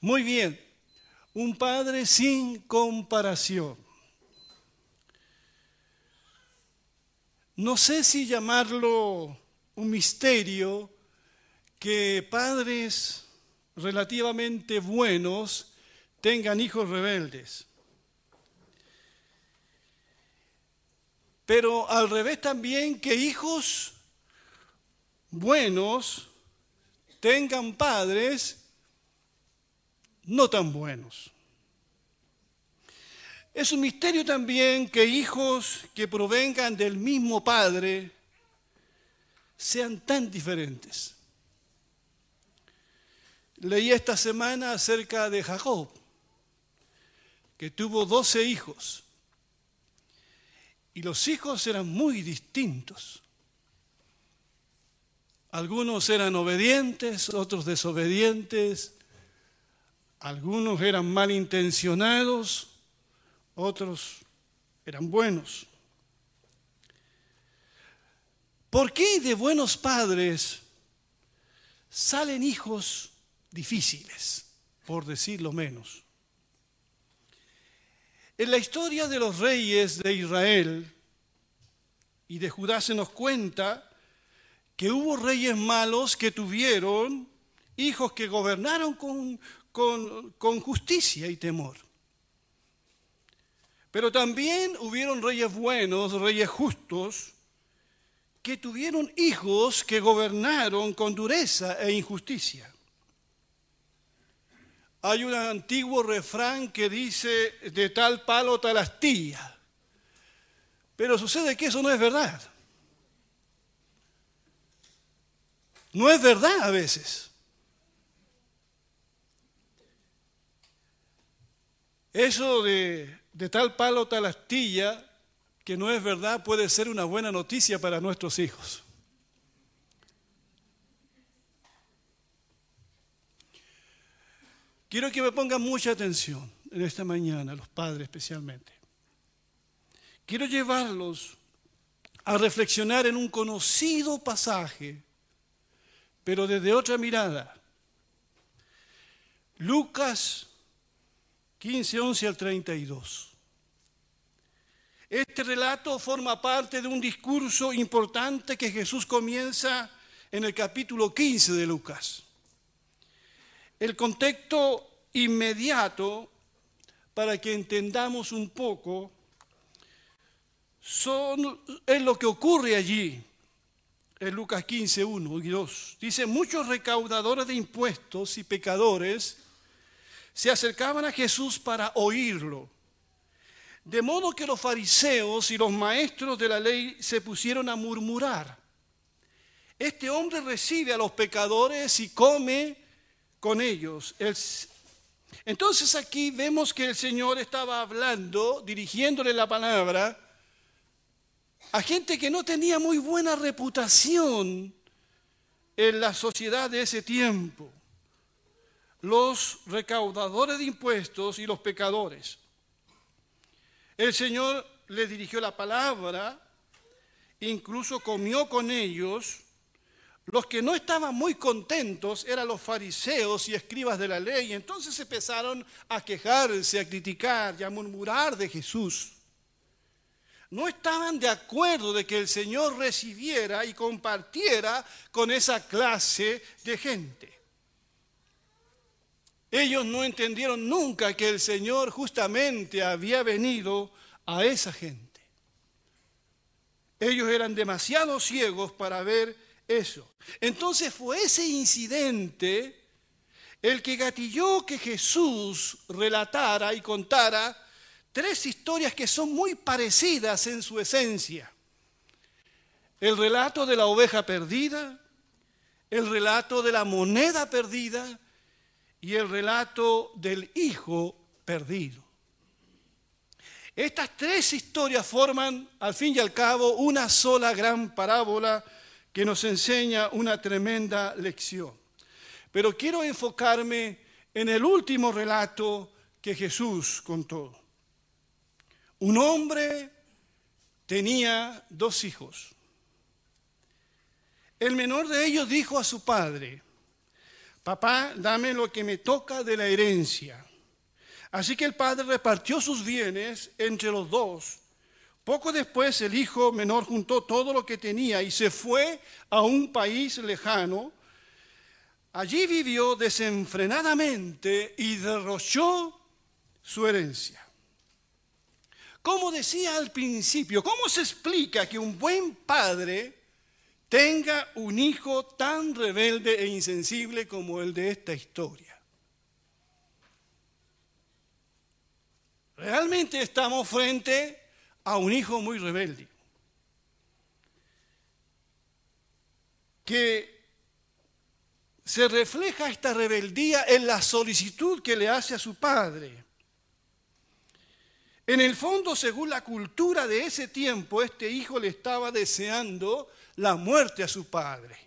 Muy bien, un padre sin comparación. No sé si llamarlo un misterio que padres relativamente buenos tengan hijos rebeldes. Pero al revés también que hijos buenos tengan padres no tan buenos. Es un misterio también que hijos que provengan del mismo padre sean tan diferentes. Leí esta semana acerca de Jacob, que tuvo doce hijos. Y los hijos eran muy distintos. Algunos eran obedientes, otros desobedientes, algunos eran malintencionados, otros eran buenos. ¿Por qué de buenos padres salen hijos difíciles, por decirlo menos? En la historia de los reyes de Israel y de Judá se nos cuenta que hubo reyes malos que tuvieron hijos que gobernaron con, con, justicia y temor. Pero también hubieron reyes buenos, reyes justos, que tuvieron hijos que gobernaron con dureza e injusticia. Hay un antiguo refrán que dice, de tal palo tal astilla. Pero sucede que eso no es verdad. No es verdad a veces. Eso de, tal palo, tal astilla, que no es verdad, puede ser una buena noticia para nuestros hijos. Quiero que me pongan mucha atención en esta mañana, los padres especialmente. Quiero llevarlos a reflexionar en un conocido pasaje pero desde otra mirada. Lucas 15, 11 al 32. Este relato forma parte de un discurso importante que Jesús comienza en el capítulo 15 de Lucas. El contexto inmediato, para que entendamos un poco, son, es lo que ocurre allí en Lucas 15, 1 y 2. Dice, muchos recaudadores de impuestos y pecadores se acercaban a Jesús para oírlo. De modo que los fariseos y los maestros de la ley se pusieron a murmurar. Este hombre recibe a los pecadores y come con ellos. Entonces aquí vemos que el Señor estaba hablando, dirigiéndole la palabra a gente que no tenía muy buena reputación en la sociedad de ese tiempo, los recaudadores de impuestos y los pecadores. El Señor les dirigió la palabra, incluso comió con ellos. Los que no estaban muy contentos eran los fariseos y escribas de la ley. Entonces empezaron a quejarse, a criticar y a murmurar de Jesús no estaban de acuerdo de que el Señor recibiera y compartiera con esa clase de gente. Ellos no entendieron nunca que el Señor justamente había venido a esa gente. Ellos eran demasiado ciegos para ver eso. Entonces fue ese incidente el que gatilló que Jesús relatara y contara tres historias que son muy parecidas en su esencia. El relato de la oveja perdida, el relato de la moneda perdida y el relato del hijo perdido. Estas tres historias forman, al fin y al cabo, una sola gran parábola que nos enseña una tremenda lección. Pero quiero enfocarme en el último relato que Jesús contó. Un hombre tenía dos hijos. El menor de ellos dijo a su padre, papá, dame lo que me toca de la herencia. Así que el padre repartió sus bienes entre los dos. Poco después el hijo menor juntó todo lo que tenía y se fue a un país lejano. Allí vivió desenfrenadamente y derrochó su herencia. Como decía al principio, ¿cómo se explica que un buen padre tenga un hijo tan rebelde e insensible como el de esta historia? Realmente estamos frente a un hijo muy rebelde, que se refleja esta rebeldía en la solicitud que le hace a su padre. En el fondo, según la cultura de ese tiempo, este hijo le estaba deseando la muerte a su padre.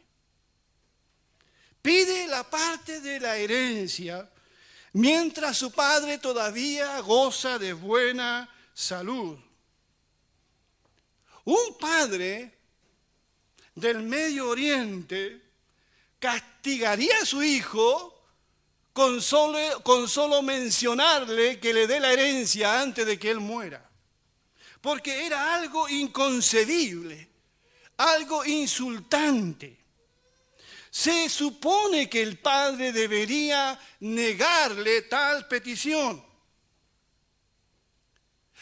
Pide la parte de la herencia mientras su padre todavía goza de buena salud. Un padre del Medio Oriente castigaría a su hijo con solo, mencionarle que le dé la herencia antes de que él muera. Porque era algo inconcebible, algo insultante. Se supone que el padre debería negarle tal petición.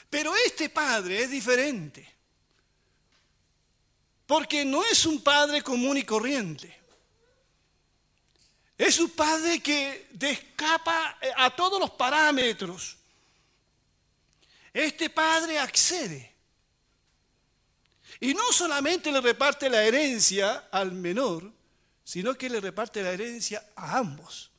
Pero este padre es diferente. Porque no es un padre común y corriente. Es un padre que descapa eh, a todos los parámetros. Este padre accede. Y no solamente le reparte la herencia al menor, sino que le reparte la herencia a ambos.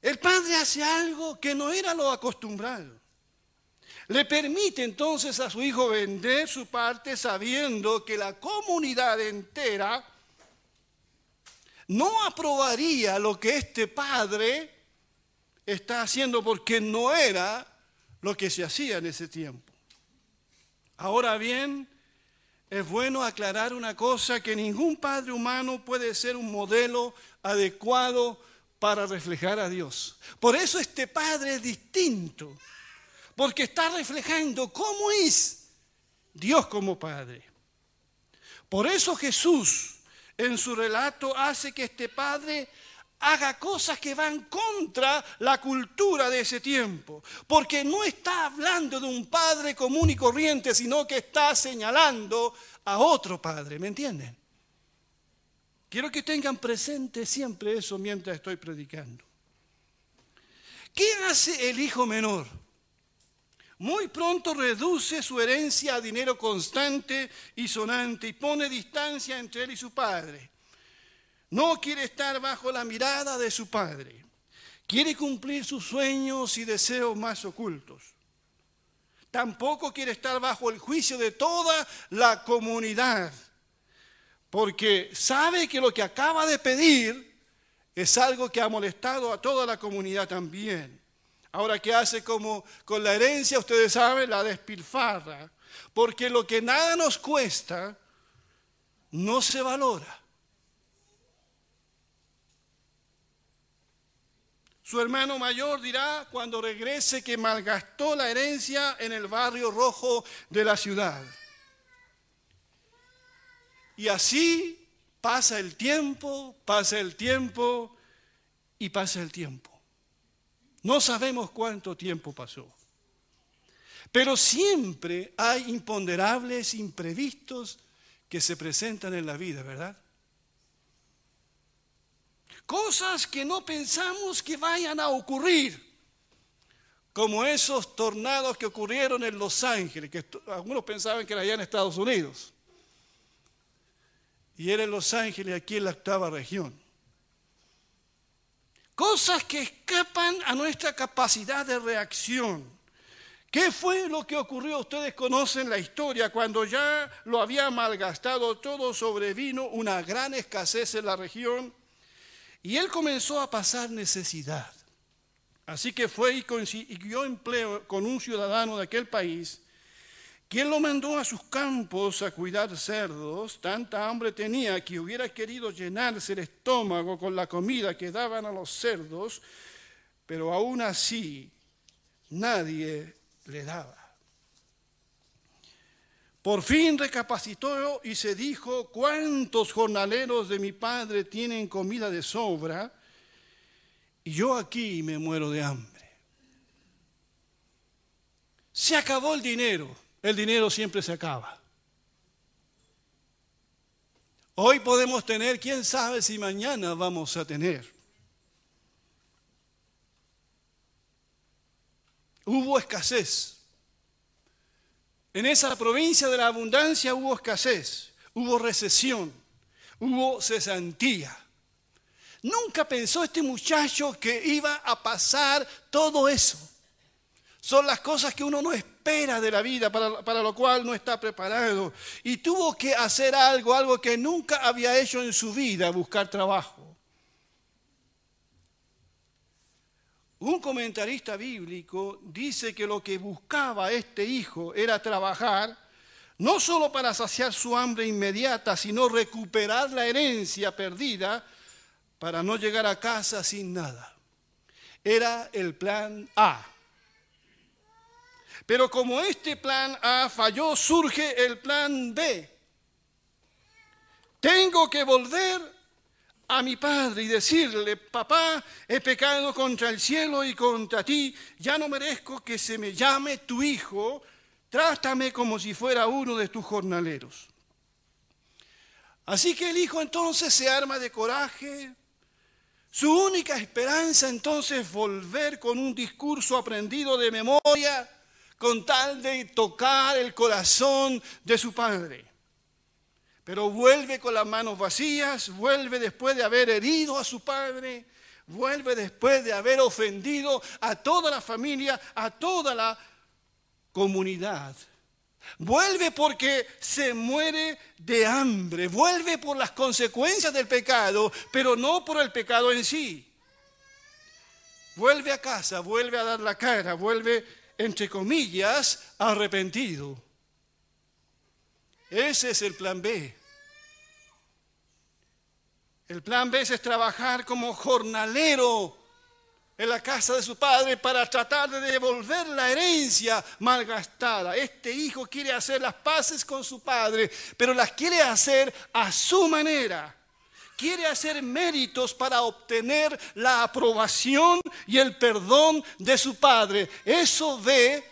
El padre hace algo que no era lo acostumbrado. Le permite entonces a su hijo vender su parte sabiendo que la comunidad entera no aprobaría lo que este padre está haciendo porque no era lo que se hacía en ese tiempo. Ahora bien, es bueno aclarar una cosa, que ningún padre humano puede ser un modelo adecuado para reflejar a Dios. Por eso este padre es distinto porque está reflejando cómo es Dios como Padre. Por eso Jesús en su relato hace que este Padre haga cosas que van contra la cultura de ese tiempo, porque no está hablando de un Padre común y corriente, sino que está señalando a otro Padre, ¿me entienden? Quiero que tengan presente siempre eso mientras estoy predicando. ¿Qué hace el hijo menor? muy pronto reduce su herencia a dinero constante y sonante y pone distancia entre él y su padre. No quiere estar bajo la mirada de su padre. Quiere cumplir sus sueños y deseos más ocultos. Tampoco quiere estar bajo el juicio de toda la comunidad, porque sabe que lo que acaba de pedir es algo que ha molestado a toda la comunidad también. Ahora, ¿qué hace como con la herencia? Ustedes saben, la despilfarra. Porque lo que nada nos cuesta, no se valora. Su hermano mayor dirá cuando regrese que malgastó la herencia en el barrio rojo de la ciudad. Y así pasa el tiempo, pasa el tiempo y pasa el tiempo. No sabemos cuánto tiempo pasó. Pero siempre hay imponderables, imprevistos que se presentan en la vida, ¿verdad? Cosas que no pensamos que vayan a ocurrir, como esos tornados que ocurrieron en Los Ángeles, que algunos pensaban que era allá en Estados Unidos. Y era en Los Ángeles, aquí en la octava región. Cosas que escapan a nuestra capacidad de reacción. ¿Qué fue lo que ocurrió? Ustedes conocen la historia. Cuando ya lo había malgastado todo, sobrevino una gran escasez en la región y él comenzó a pasar necesidad. Así que fue y consiguió empleo con un ciudadano de aquel país ¿Quién lo mandó a sus campos a cuidar cerdos? Tanta hambre tenía que hubiera querido llenarse el estómago con la comida que daban a los cerdos, pero aún así nadie le daba. Por fin recapacitó y se dijo, ¿cuántos jornaleros de mi padre tienen comida de sobra? Y yo aquí me muero de hambre. Se acabó el dinero el dinero siempre se acaba. Hoy podemos tener, quién sabe si mañana vamos a tener. Hubo escasez. En esa provincia de la abundancia hubo escasez, hubo recesión, hubo cesantía. Nunca pensó este muchacho que iba a pasar todo eso. Son las cosas que uno no espera de la vida, para, lo cual no está preparado. Y tuvo que hacer algo, algo que nunca había hecho en su vida, buscar trabajo. Un comentarista bíblico dice que lo que buscaba este hijo era trabajar, no solo para saciar su hambre inmediata, sino recuperar la herencia perdida para no llegar a casa sin nada. Era el plan A. Pero como este plan A falló, surge el plan B. Tengo que volver a mi padre y decirle, papá, he pecado contra el cielo y contra ti, ya no merezco que se me llame tu hijo, trátame como si fuera uno de tus jornaleros. Así que el hijo entonces se arma de coraje. Su única esperanza entonces es volver con un discurso aprendido de memoria con tal de tocar el corazón de su padre. Pero vuelve con las manos vacías, vuelve después de haber herido a su padre, vuelve después de haber ofendido a toda la familia, a toda la comunidad. Vuelve porque se muere de hambre, vuelve por las consecuencias del pecado, pero no por el pecado en sí. Vuelve a casa, vuelve a dar la cara, vuelve entre comillas, arrepentido. Ese es el plan B. El plan B es trabajar como jornalero en la casa de su padre para tratar de devolver la herencia malgastada. Este hijo quiere hacer las paces con su padre, pero las quiere hacer a su manera quiere hacer méritos para obtener la aprobación y el perdón de su padre. Eso ve,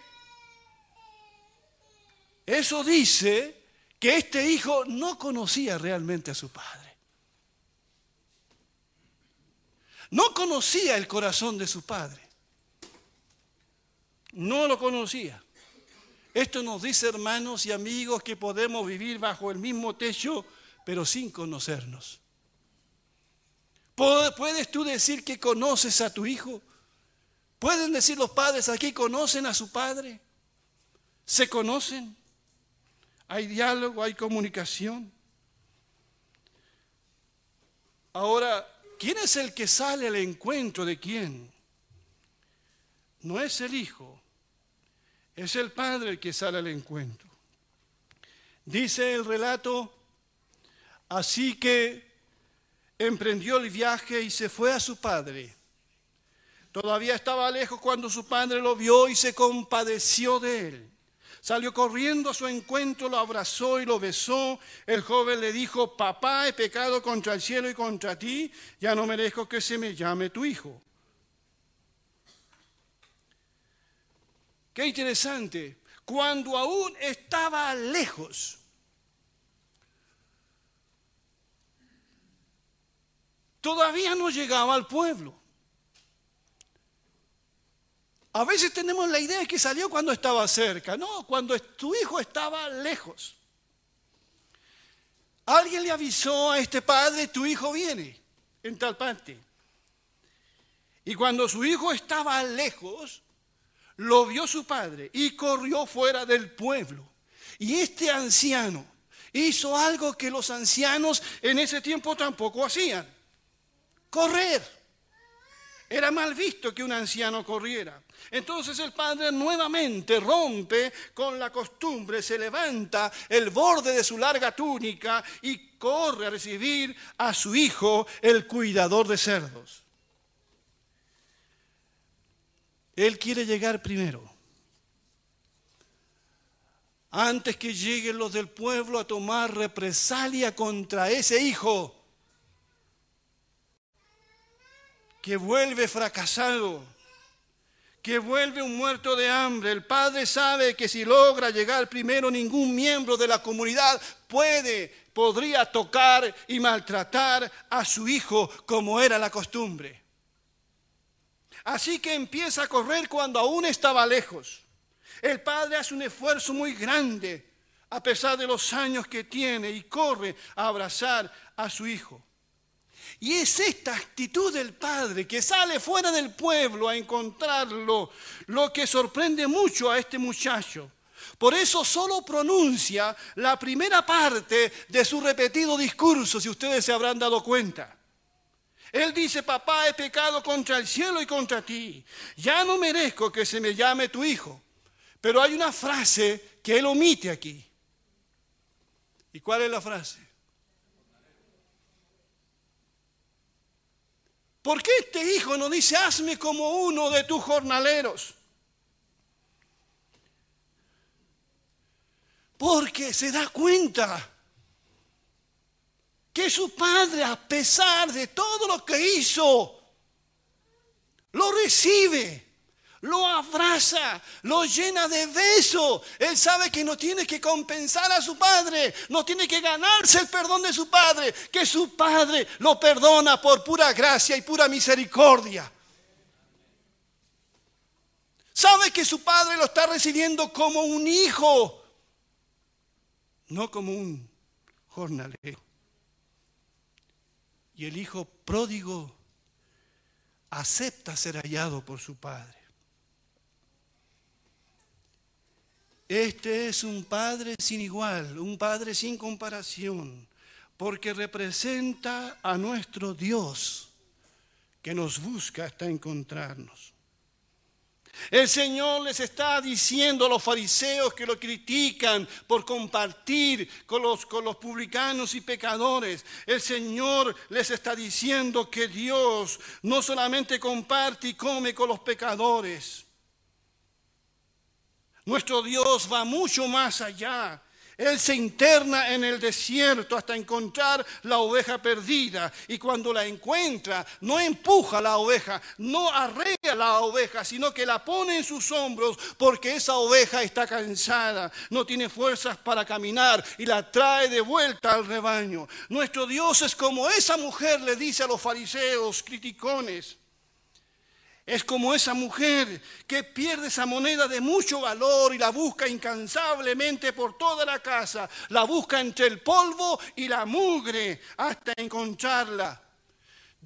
eso dice que este hijo no conocía realmente a su padre. No conocía el corazón de su padre. No lo conocía. Esto nos dice, hermanos y amigos, que podemos vivir bajo el mismo techo, pero sin conocernos. ¿Puedes tú decir que conoces a tu hijo? ¿Pueden decir los padres aquí conocen a su padre? ¿Se conocen? ¿Hay diálogo? ¿Hay comunicación? Ahora, ¿quién es el que sale al encuentro de quién? No es el hijo, es el padre el que sale al encuentro. Dice el relato, así que emprendió el viaje y se fue a su padre. Todavía estaba lejos cuando su padre lo vio y se compadeció de él. Salió corriendo a su encuentro, lo abrazó y lo besó. El joven le dijo, papá, he pecado contra el cielo y contra ti, ya no merezco que se me llame tu hijo. Qué interesante, cuando aún estaba lejos, todavía no llegaba al pueblo. A veces tenemos la idea de que salió cuando estaba cerca. No, cuando tu hijo estaba lejos. Alguien le avisó a este padre, tu hijo viene en tal parte. Y cuando su hijo estaba lejos, lo vio su padre y corrió fuera del pueblo. Y este anciano hizo algo que los ancianos en ese tiempo tampoco hacían correr. Era mal visto que un anciano corriera. Entonces el padre nuevamente rompe con la costumbre, se levanta el borde de su larga túnica y corre a recibir a su hijo, el cuidador de cerdos. Él quiere llegar primero. Antes que lleguen los del pueblo a tomar represalia contra ese hijo que vuelve fracasado que vuelve un muerto de hambre. El padre sabe que si logra llegar primero, ningún miembro de la comunidad puede, podría tocar y maltratar a su hijo como era la costumbre. Así que empieza a correr cuando aún estaba lejos. El padre hace un esfuerzo muy grande a pesar de los años que tiene y corre a abrazar a su hijo. Y es esta actitud del padre que sale fuera del pueblo a encontrarlo lo que sorprende mucho a este muchacho. Por eso solo pronuncia la primera parte de su repetido discurso, si ustedes se habrán dado cuenta. Él dice, papá, he pecado contra el cielo y contra ti. Ya no merezco que se me llame tu hijo. Pero hay una frase que él omite aquí. ¿Y cuál es la frase? ¿Por qué este hijo no dice, hazme como uno de tus jornaleros? Porque se da cuenta que su padre, a pesar de todo lo que hizo, lo recibe lo abraza, lo llena de besos. Él sabe que no tiene que compensar a su padre, no tiene que ganarse el perdón de su padre, que su padre lo perdona por pura gracia y pura misericordia. Sabe que su padre lo está recibiendo como un hijo, no como un jornalero. Y el hijo pródigo acepta ser hallado por su padre. Este es un Padre sin igual, un Padre sin comparación, porque representa a nuestro Dios que nos busca hasta encontrarnos. El Señor les está diciendo a los fariseos que lo critican por compartir con los, con los publicanos y pecadores. El Señor les está diciendo que Dios no solamente comparte y come con los pecadores, nuestro Dios va mucho más allá. Él se interna en el desierto hasta encontrar la oveja perdida. Y cuando la encuentra, no empuja la oveja, no arrea la oveja, sino que la pone en sus hombros porque esa oveja está cansada, no tiene fuerzas para caminar y la trae de vuelta al rebaño. Nuestro Dios es como esa mujer le dice a los fariseos criticones. Es como esa mujer que pierde esa moneda de mucho valor y la busca incansablemente por toda la casa. La busca entre el polvo y la mugre hasta encontrarla.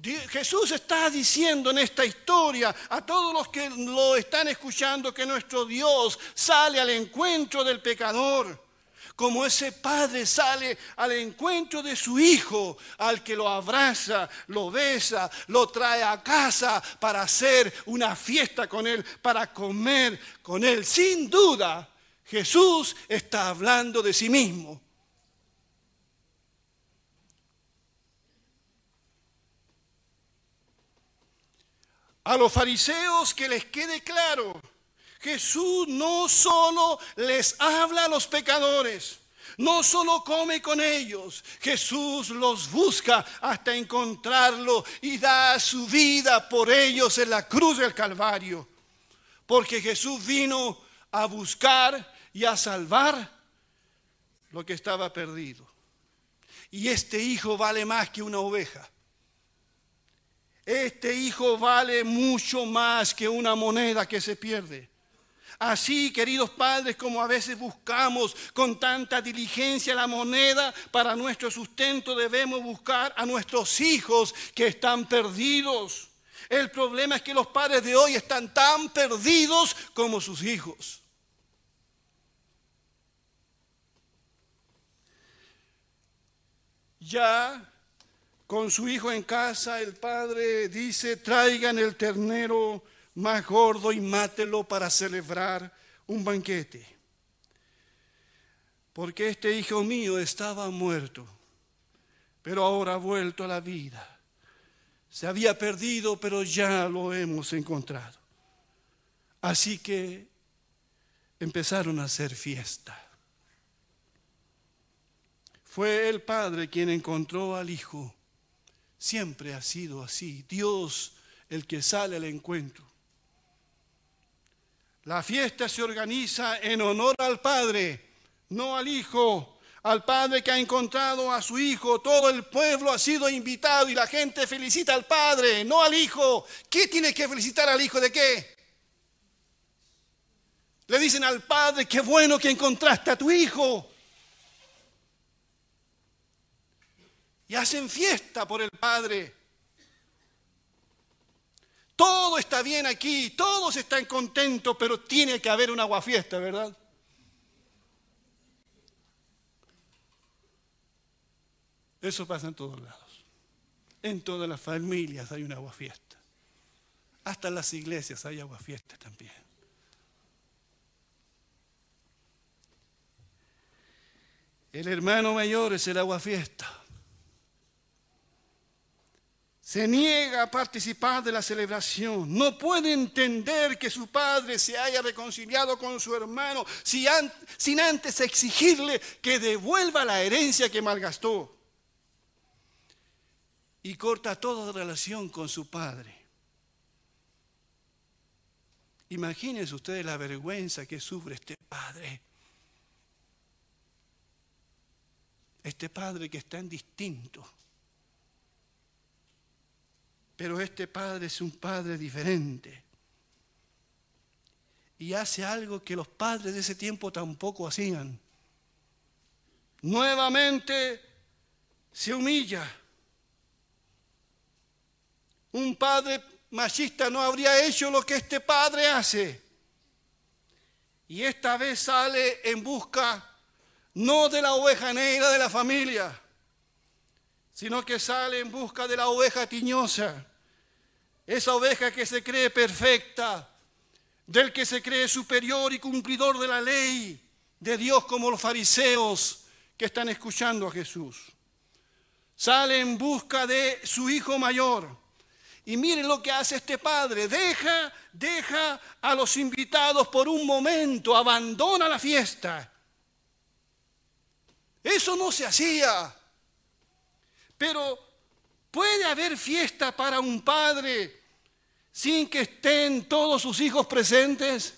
Jesús está diciendo en esta historia a todos los que lo están escuchando que nuestro Dios sale al encuentro del pecador como ese padre sale al encuentro de su hijo, al que lo abraza, lo besa, lo trae a casa para hacer una fiesta con él, para comer con él. Sin duda, Jesús está hablando de sí mismo. A los fariseos que les quede claro Jesús no solo les habla a los pecadores, no solo come con ellos, Jesús los busca hasta encontrarlo y da su vida por ellos en la cruz del Calvario. Porque Jesús vino a buscar y a salvar lo que estaba perdido. Y este hijo vale más que una oveja. Este hijo vale mucho más que una moneda que se pierde. Así, queridos padres, como a veces buscamos con tanta diligencia la moneda para nuestro sustento, debemos buscar a nuestros hijos que están perdidos. El problema es que los padres de hoy están tan perdidos como sus hijos. Ya con su hijo en casa, el padre dice, traigan el ternero más gordo y mátelo para celebrar un banquete. Porque este hijo mío estaba muerto, pero ahora ha vuelto a la vida. Se había perdido, pero ya lo hemos encontrado. Así que empezaron a hacer fiesta. Fue el padre quien encontró al hijo Siempre ha sido así. Dios el que sale al encuentro. La fiesta se organiza en honor al Padre, no al Hijo, al Padre que ha encontrado a su Hijo. Todo el pueblo ha sido invitado y la gente felicita al Padre, no al Hijo. ¿Qué tiene que felicitar al Hijo de qué? Le dicen al Padre, qué bueno que encontraste a tu Hijo. y hacen fiesta por el Padre. Todo está bien aquí, todos están contentos, pero tiene que haber un aguafiesta, ¿verdad? Eso pasa en todos lados. En todas las familias hay un aguafiesta. Hasta en las iglesias hay aguafiesta también. El hermano mayor es el aguafiesta se niega a participar de la celebración, no puede entender que su padre se haya reconciliado con su hermano sin antes exigirle que devuelva la herencia que malgastó. Y corta toda relación con su padre. Imagínense ustedes la vergüenza que sufre este padre. Este padre que está en distinto pero este padre es un padre diferente. Y hace algo que los padres de ese tiempo tampoco hacían. Nuevamente se humilla. Un padre machista no habría hecho lo que este padre hace. Y esta vez sale en busca no de la oveja negra de la familia, sino que sale en busca de la oveja tiñosa, esa oveja que se cree perfecta, del que se cree superior y cumplidor de la ley de Dios como los fariseos que están escuchando a Jesús. Sale en busca de su hijo mayor. Y miren lo que hace este padre. Deja, deja a los invitados por un momento, abandona la fiesta. Eso no se hacía. Pero ¿puede haber fiesta para un padre sin que estén todos sus hijos presentes?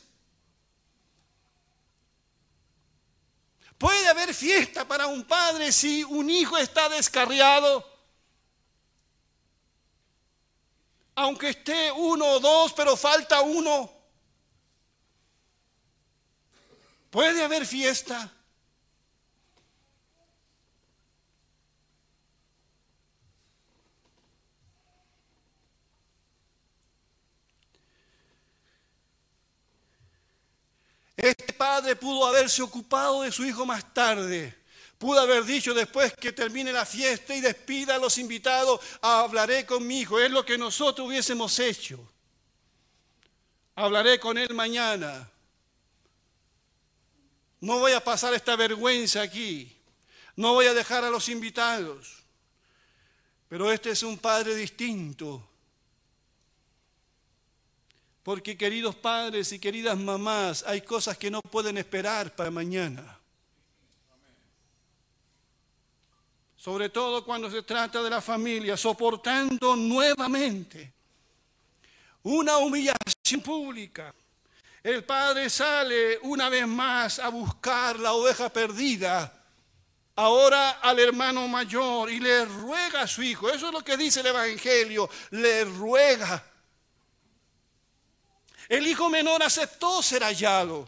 ¿Puede haber fiesta para un padre si un hijo está descarriado? Aunque esté uno o dos, pero falta uno. ¿Puede haber fiesta? Este padre pudo haberse ocupado de su hijo más tarde. Pudo haber dicho después que termine la fiesta y despida a los invitados, hablaré con mi hijo. Es lo que nosotros hubiésemos hecho. Hablaré con él mañana. No voy a pasar esta vergüenza aquí. No voy a dejar a los invitados. Pero este es un padre distinto porque queridos padres y queridas mamás, hay cosas que no pueden esperar para mañana. Sobre todo cuando se trata de la familia, soportando nuevamente una humillación pública. El padre sale una vez más a buscar la oveja perdida, ahora al hermano mayor, y le ruega a su hijo. Eso es lo que dice el Evangelio, le ruega el hijo menor aceptó ser hallado,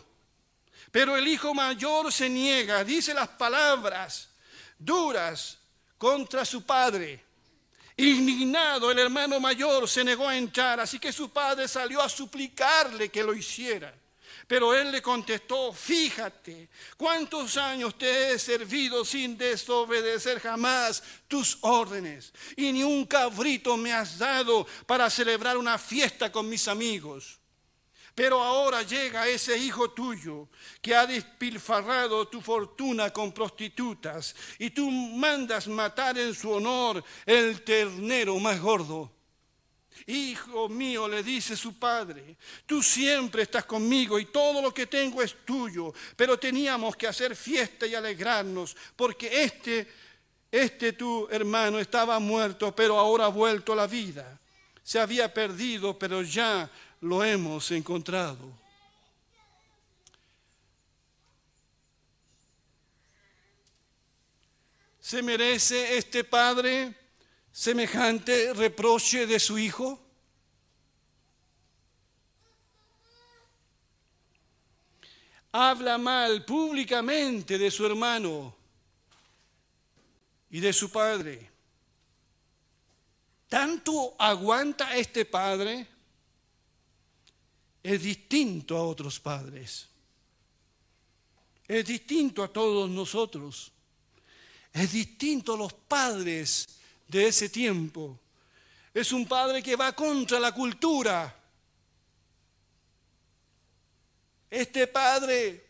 pero el hijo mayor se niega, dice las palabras duras contra su padre. Indignado, el hermano mayor se negó a entrar, así que su padre salió a suplicarle que lo hiciera. Pero él le contestó, fíjate, cuántos años te he servido sin desobedecer jamás tus órdenes, y ni un cabrito me has dado para celebrar una fiesta con mis amigos. Pero ahora llega ese hijo tuyo que ha despilfarrado tu fortuna con prostitutas, y tú mandas matar en su honor el ternero más gordo. Hijo mío, le dice su padre, tú siempre estás conmigo y todo lo que tengo es tuyo, pero teníamos que hacer fiesta y alegrarnos, porque este, este tu hermano estaba muerto, pero ahora ha vuelto a la vida. Se había perdido, pero ya lo hemos encontrado. ¿Se merece este padre? semejante reproche de su hijo? Habla mal públicamente de su hermano y de su padre. ¿Tanto aguanta este padre? Es distinto a otros padres. Es distinto a todos nosotros. Es distinto a los padres de ese tiempo. Es un padre que va contra la cultura. Este padre,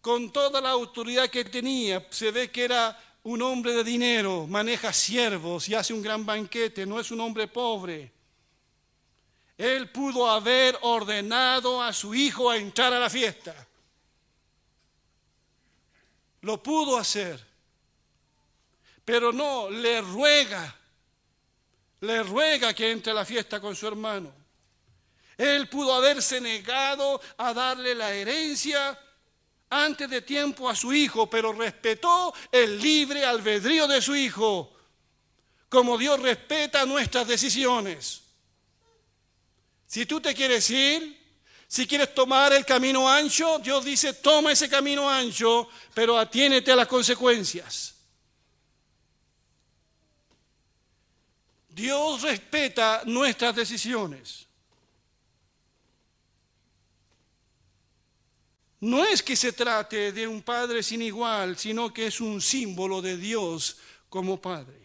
con toda la autoridad que tenía, se ve que era un hombre de dinero, maneja siervos y hace un gran banquete, no es un hombre pobre. Él pudo haber ordenado a su hijo a entrar a la fiesta. Lo pudo hacer. Pero no, le ruega, le ruega que entre a la fiesta con su hermano. Él pudo haberse negado a darle la herencia antes de tiempo a su hijo, pero respetó el libre albedrío de su hijo, como Dios respeta nuestras decisiones. Si tú te quieres ir, si quieres tomar el camino ancho, Dios dice, toma ese camino ancho, pero atiénete a las consecuencias. Dios respeta nuestras decisiones. No es que se trate de un Padre sin igual, sino que es un símbolo de Dios como Padre.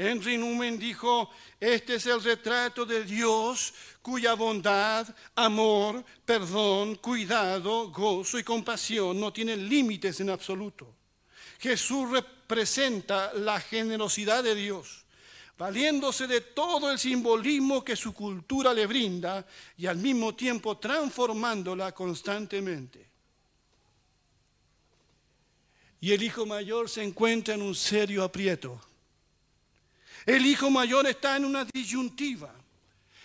Henry Newman dijo, este es el retrato de Dios cuya bondad, amor, perdón, cuidado, gozo y compasión no tienen límites en absoluto. Jesús representa la generosidad de Dios valiéndose de todo el simbolismo que su cultura le brinda y al mismo tiempo transformándola constantemente. Y el hijo mayor se encuentra en un serio aprieto. El hijo mayor está en una disyuntiva.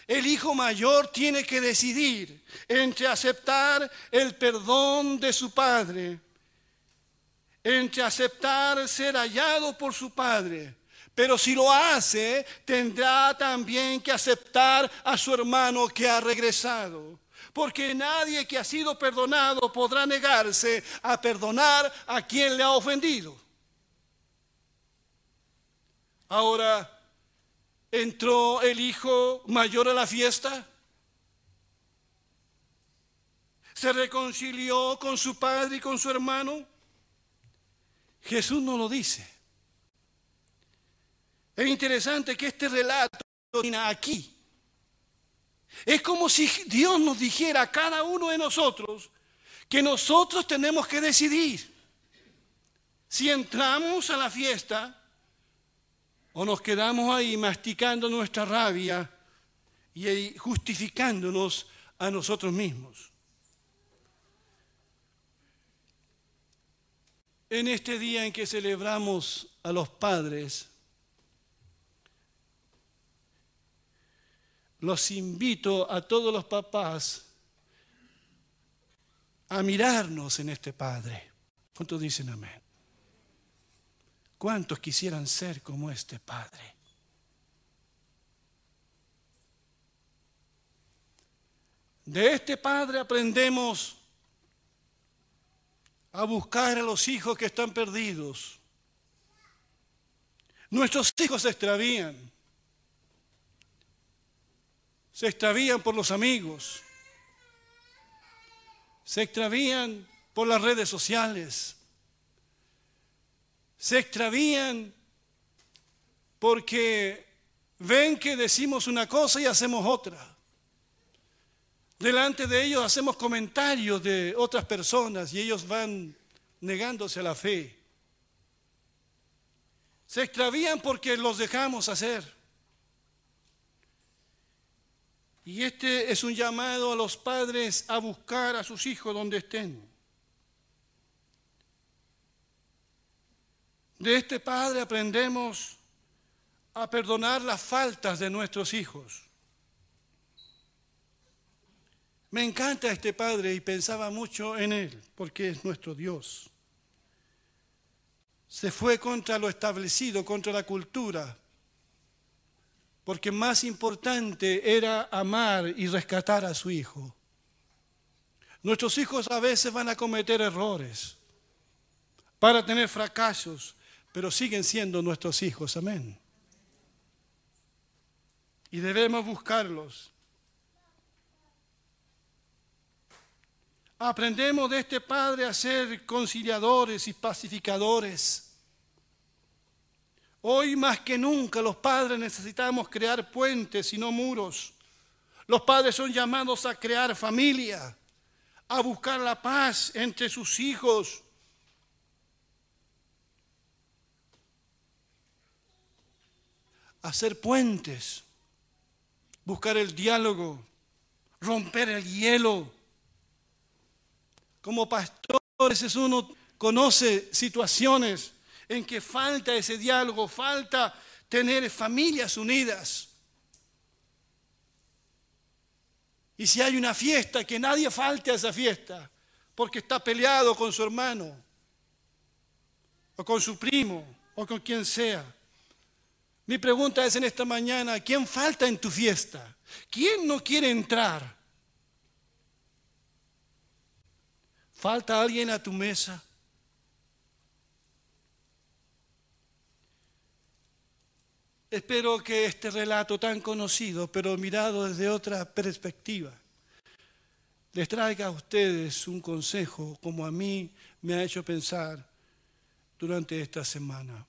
El hijo mayor tiene que decidir entre aceptar el perdón de su padre, entre aceptar ser hallado por su padre pero si lo hace, tendrá también que aceptar a su hermano que ha regresado. Porque nadie que ha sido perdonado podrá negarse a perdonar a quien le ha ofendido. Ahora, ¿entró el hijo mayor a la fiesta? ¿Se reconcilió con su padre y con su hermano? Jesús no lo dice. Es interesante que este relato termina aquí. Es como si Dios nos dijera a cada uno de nosotros que nosotros tenemos que decidir si entramos a la fiesta o nos quedamos ahí masticando nuestra rabia y justificándonos a nosotros mismos. En este día en que celebramos a los padres, los invito a todos los papás a mirarnos en este Padre. ¿Cuántos dicen amén? ¿Cuántos quisieran ser como este Padre? De este Padre aprendemos a buscar a los hijos que están perdidos. Nuestros hijos se extravían se extravían por los amigos. Se extravían por las redes sociales. Se extravían porque ven que decimos una cosa y hacemos otra. Delante de ellos hacemos comentarios de otras personas y ellos van negándose a la fe. Se extravían porque los dejamos hacer. Y este es un llamado a los padres a buscar a sus hijos donde estén. De este padre aprendemos a perdonar las faltas de nuestros hijos. Me encanta este padre y pensaba mucho en él, porque es nuestro Dios. Se fue contra lo establecido, contra la cultura, porque más importante era amar y rescatar a su hijo. Nuestros hijos a veces van a cometer errores, para tener fracasos, pero siguen siendo nuestros hijos, amén. Y debemos buscarlos. Aprendemos de este Padre a ser conciliadores y pacificadores Hoy más que nunca los padres necesitamos crear puentes y no muros. Los padres son llamados a crear familia, a buscar la paz entre sus hijos. Hacer puentes, buscar el diálogo, romper el hielo. Como pastores uno conoce situaciones en que falta ese diálogo, falta tener familias unidas. Y si hay una fiesta, que nadie falte a esa fiesta, porque está peleado con su hermano, o con su primo, o con quien sea. Mi pregunta es en esta mañana, ¿quién falta en tu fiesta? ¿Quién no quiere entrar? ¿Falta alguien a tu mesa? Espero que este relato tan conocido, pero mirado desde otra perspectiva, les traiga a ustedes un consejo como a mí me ha hecho pensar durante esta semana.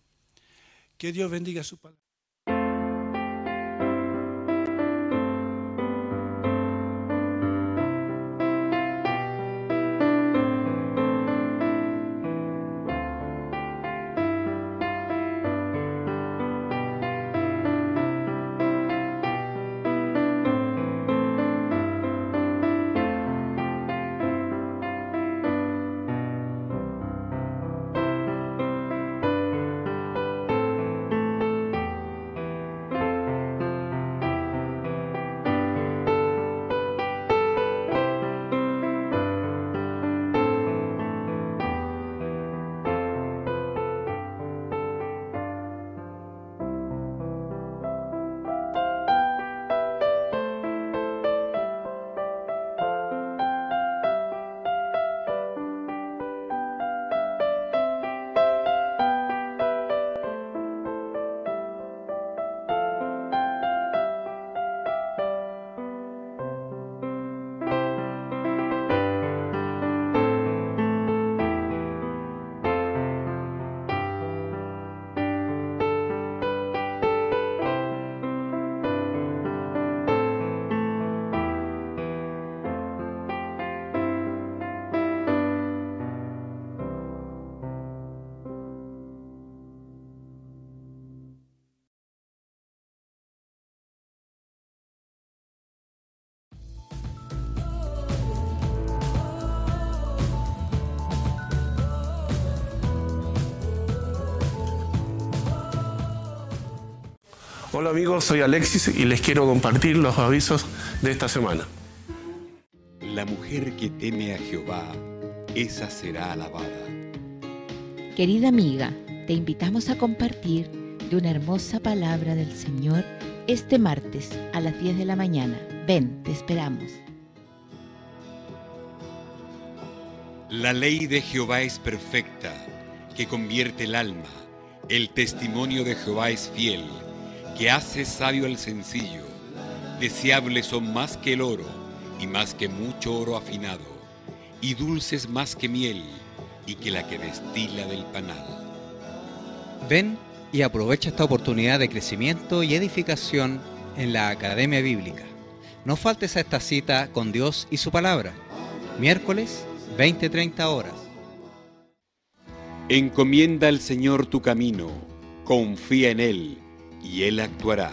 Que Dios bendiga su palabra. Hola amigos, soy Alexis y les quiero compartir los avisos de esta semana. La mujer que teme a Jehová, esa será alabada. Querida amiga, te invitamos a compartir de una hermosa palabra del Señor este martes a las 10 de la mañana. Ven, te esperamos. La ley de Jehová es perfecta, que convierte el alma. El testimonio de Jehová es fiel que hace sabio al sencillo. Deseables son más que el oro y más que mucho oro afinado. y dulces más que miel y que la que destila del panal. Ven y aprovecha esta oportunidad de crecimiento y edificación en la Academia Bíblica. No faltes a esta cita con Dios y su palabra. Miércoles, 20-30 horas. Encomienda al Señor tu camino, confía en Él y Él actuará.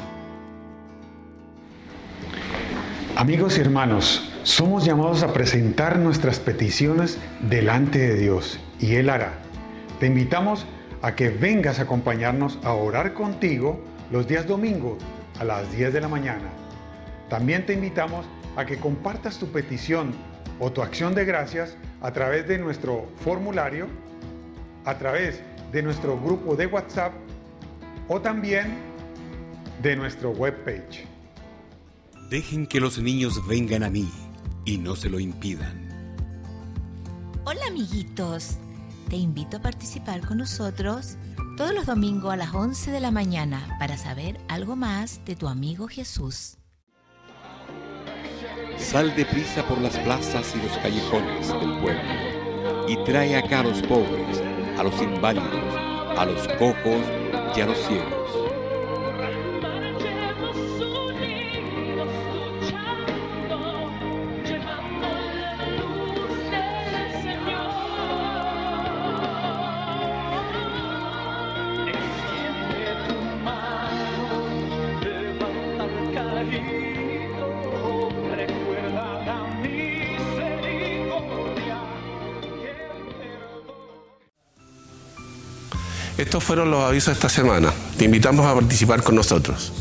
Amigos y hermanos, somos llamados a presentar nuestras peticiones delante de Dios y Él hará. Te invitamos a que vengas a acompañarnos a orar contigo los días domingos a las 10 de la mañana. También te invitamos a que compartas tu petición o tu acción de gracias a través de nuestro formulario a través de nuestro grupo de WhatsApp o también de nuestro webpage. Dejen que los niños vengan a mí y no se lo impidan. Hola amiguitos, te invito a participar con nosotros todos los domingos a las 11 de la mañana para saber algo más de tu amigo Jesús. Sal deprisa por las plazas y los callejones del pueblo y trae acá a los pobres a los inválidos, a los cojos y a los ciegos. Fueron los avisos esta semana. Te invitamos a participar con nosotros.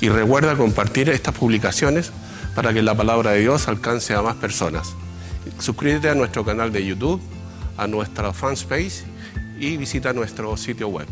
Y recuerda compartir estas publicaciones para que la palabra de Dios alcance a más personas. Suscríbete a nuestro canal de YouTube, a nuestra fanspace y visita nuestro sitio web.